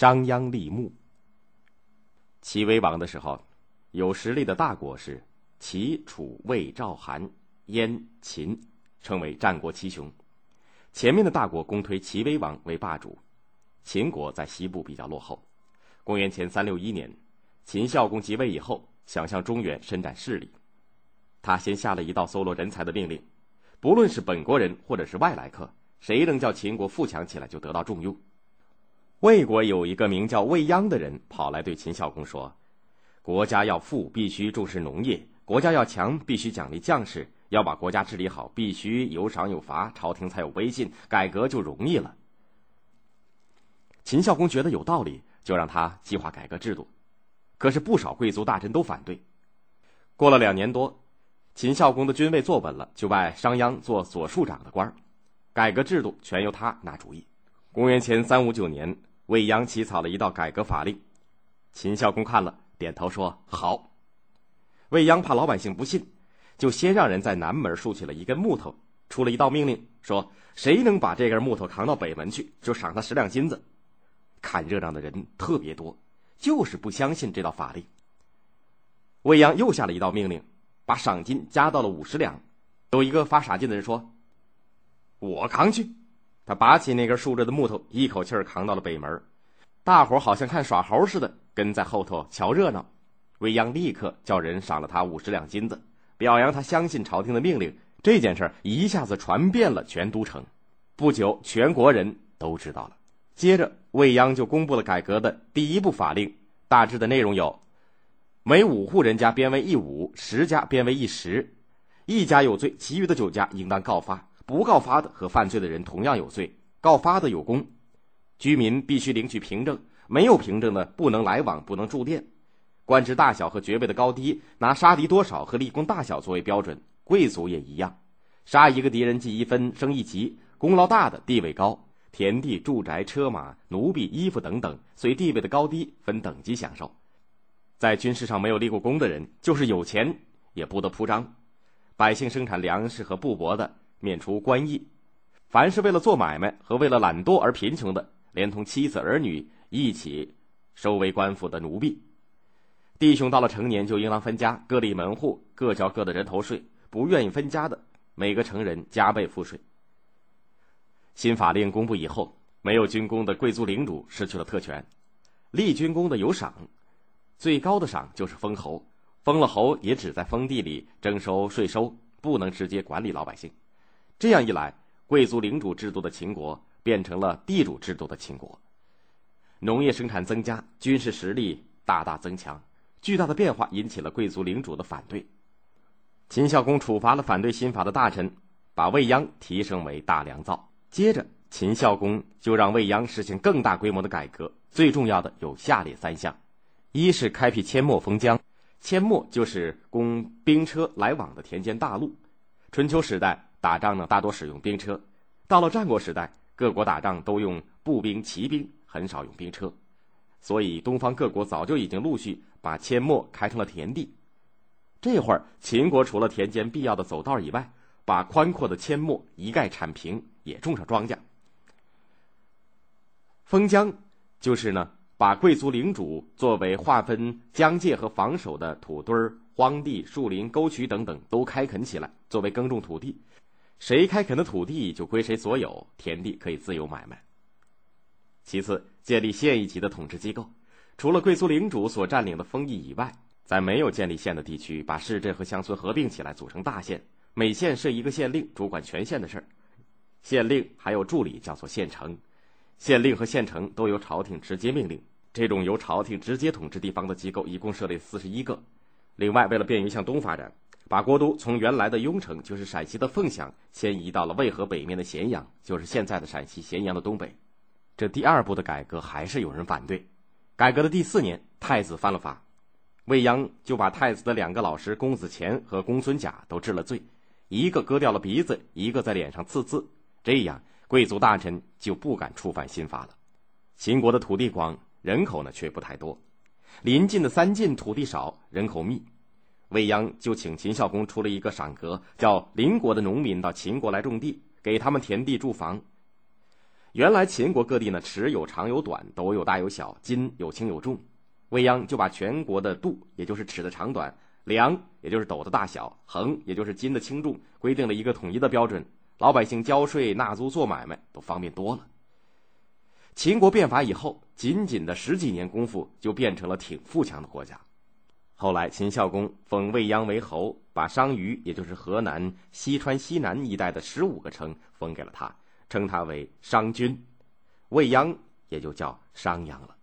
商鞅立木。齐威王的时候，有实力的大国是齐、楚、魏、赵、韩、燕、秦，称为战国七雄。前面的大国公推齐威王为霸主，秦国在西部比较落后。公元前三六一年，秦孝公即位以后，想向中原伸展势力，他先下了一道搜罗人才的命令，不论是本国人或者是外来客，谁能叫秦国富强起来，就得到重用。魏国有一个名叫魏鞅的人，跑来对秦孝公说：“国家要富，必须重视农业；国家要强，必须奖励将士；要把国家治理好，必须有赏有罚，朝廷才有威信，改革就容易了。”秦孝公觉得有道理，就让他计划改革制度。可是不少贵族大臣都反对。过了两年多，秦孝公的军位坐稳了，就拜商鞅做左庶长的官儿，改革制度全由他拿主意。公元前三五九年。魏鞅起草了一道改革法令，秦孝公看了，点头说：“好。”魏鞅怕老百姓不信，就先让人在南门竖起了一根木头，出了一道命令，说：“谁能把这根木头扛到北门去，就赏他十两金子。”看热闹的人特别多，就是不相信这道法令。魏鞅又下了一道命令，把赏金加到了五十两。有一个发傻劲的人说：“我扛去。”他拔起那根竖着的木头，一口气儿扛到了北门。大伙好像看耍猴似的，跟在后头瞧热闹。未央立刻叫人赏了他五十两金子，表扬他相信朝廷的命令。这件事一下子传遍了全都城，不久全国人都知道了。接着，未央就公布了改革的第一部法令，大致的内容有：每五户人家编为一五，十家编为一十，一家有罪，其余的九家应当告发。不告发的和犯罪的人同样有罪，告发的有功。居民必须领取凭证，没有凭证的不能来往，不能住店。官职大小和爵位的高低，拿杀敌多少和立功大小作为标准。贵族也一样，杀一个敌人记一分，升一级。功劳大的地位高，田地、住宅、车马、奴婢、衣服等等，随地位的高低分等级享受。在军事上没有立过功的人，就是有钱也不得铺张。百姓生产粮食和布帛的。免除官役，凡是为了做买卖和为了懒惰而贫穷的，连同妻子儿女一起收为官府的奴婢。弟兄到了成年就应当分家，各立门户，各交各的人头税。不愿意分家的，每个成人加倍赋税。新法令公布以后，没有军功的贵族领主失去了特权，立军功的有赏，最高的赏就是封侯。封了侯也只在封地里征收税收，不能直接管理老百姓。这样一来，贵族领主制度的秦国变成了地主制度的秦国。农业生产增加，军事实力大大增强，巨大的变化引起了贵族领主的反对。秦孝公处罚了反对新法的大臣，把未央提升为大良造。接着，秦孝公就让未央实行更大规模的改革，最重要的有下列三项：一是开辟阡陌封疆，阡陌就是供兵车来往的田间大路。春秋时代。打仗呢，大多使用兵车；到了战国时代，各国打仗都用步兵、骑兵，很少用兵车。所以，东方各国早就已经陆续把阡陌开成了田地。这会儿，秦国除了田间必要的走道以外，把宽阔的阡陌一概铲平，也种上庄稼。封疆就是呢，把贵族领主作为划分疆界和防守的土堆、荒地、树林、沟渠等等都开垦起来，作为耕种土地。谁开垦的土地就归谁所有，田地可以自由买卖。其次，建立县一级的统治机构，除了贵族领主所占领的封邑以外，在没有建立县的地区，把市镇和乡村合并起来，组成大县，每县设一个县令，主管全县的事儿。县令还有助理，叫做县丞。县令和县丞都由朝廷直接命令。这种由朝廷直接统治地方的机构，一共设立四十一个。另外，为了便于向东发展。把国都从原来的雍城，就是陕西的凤翔，迁移到了渭河北面的咸阳，就是现在的陕西咸阳的东北。这第二步的改革还是有人反对。改革的第四年，太子犯了法，未央就把太子的两个老师公子虔和公孙贾都治了罪，一个割掉了鼻子，一个在脸上刺字。这样，贵族大臣就不敢触犯新法了。秦国的土地广，人口呢却不太多，临近的三晋土地少，人口密。未央就请秦孝公出了一个赏格，叫邻国的农民到秦国来种地，给他们田地住房。原来秦国各地呢，尺有长有短，斗有大有小，斤有轻有重。未央就把全国的度，也就是尺的长短；量，也就是斗的大小；衡，也就是斤的轻重，规定了一个统一的标准。老百姓交税纳租做买卖都方便多了。秦国变法以后，仅仅的十几年功夫，就变成了挺富强的国家。后来，秦孝公封未央为侯，把商於，也就是河南、西川西南一带的十五个城封给了他，称他为商君，未央也就叫商鞅了。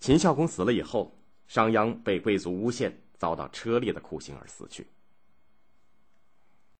秦孝公死了以后，商鞅被贵族诬陷，遭到车裂的酷刑而死去。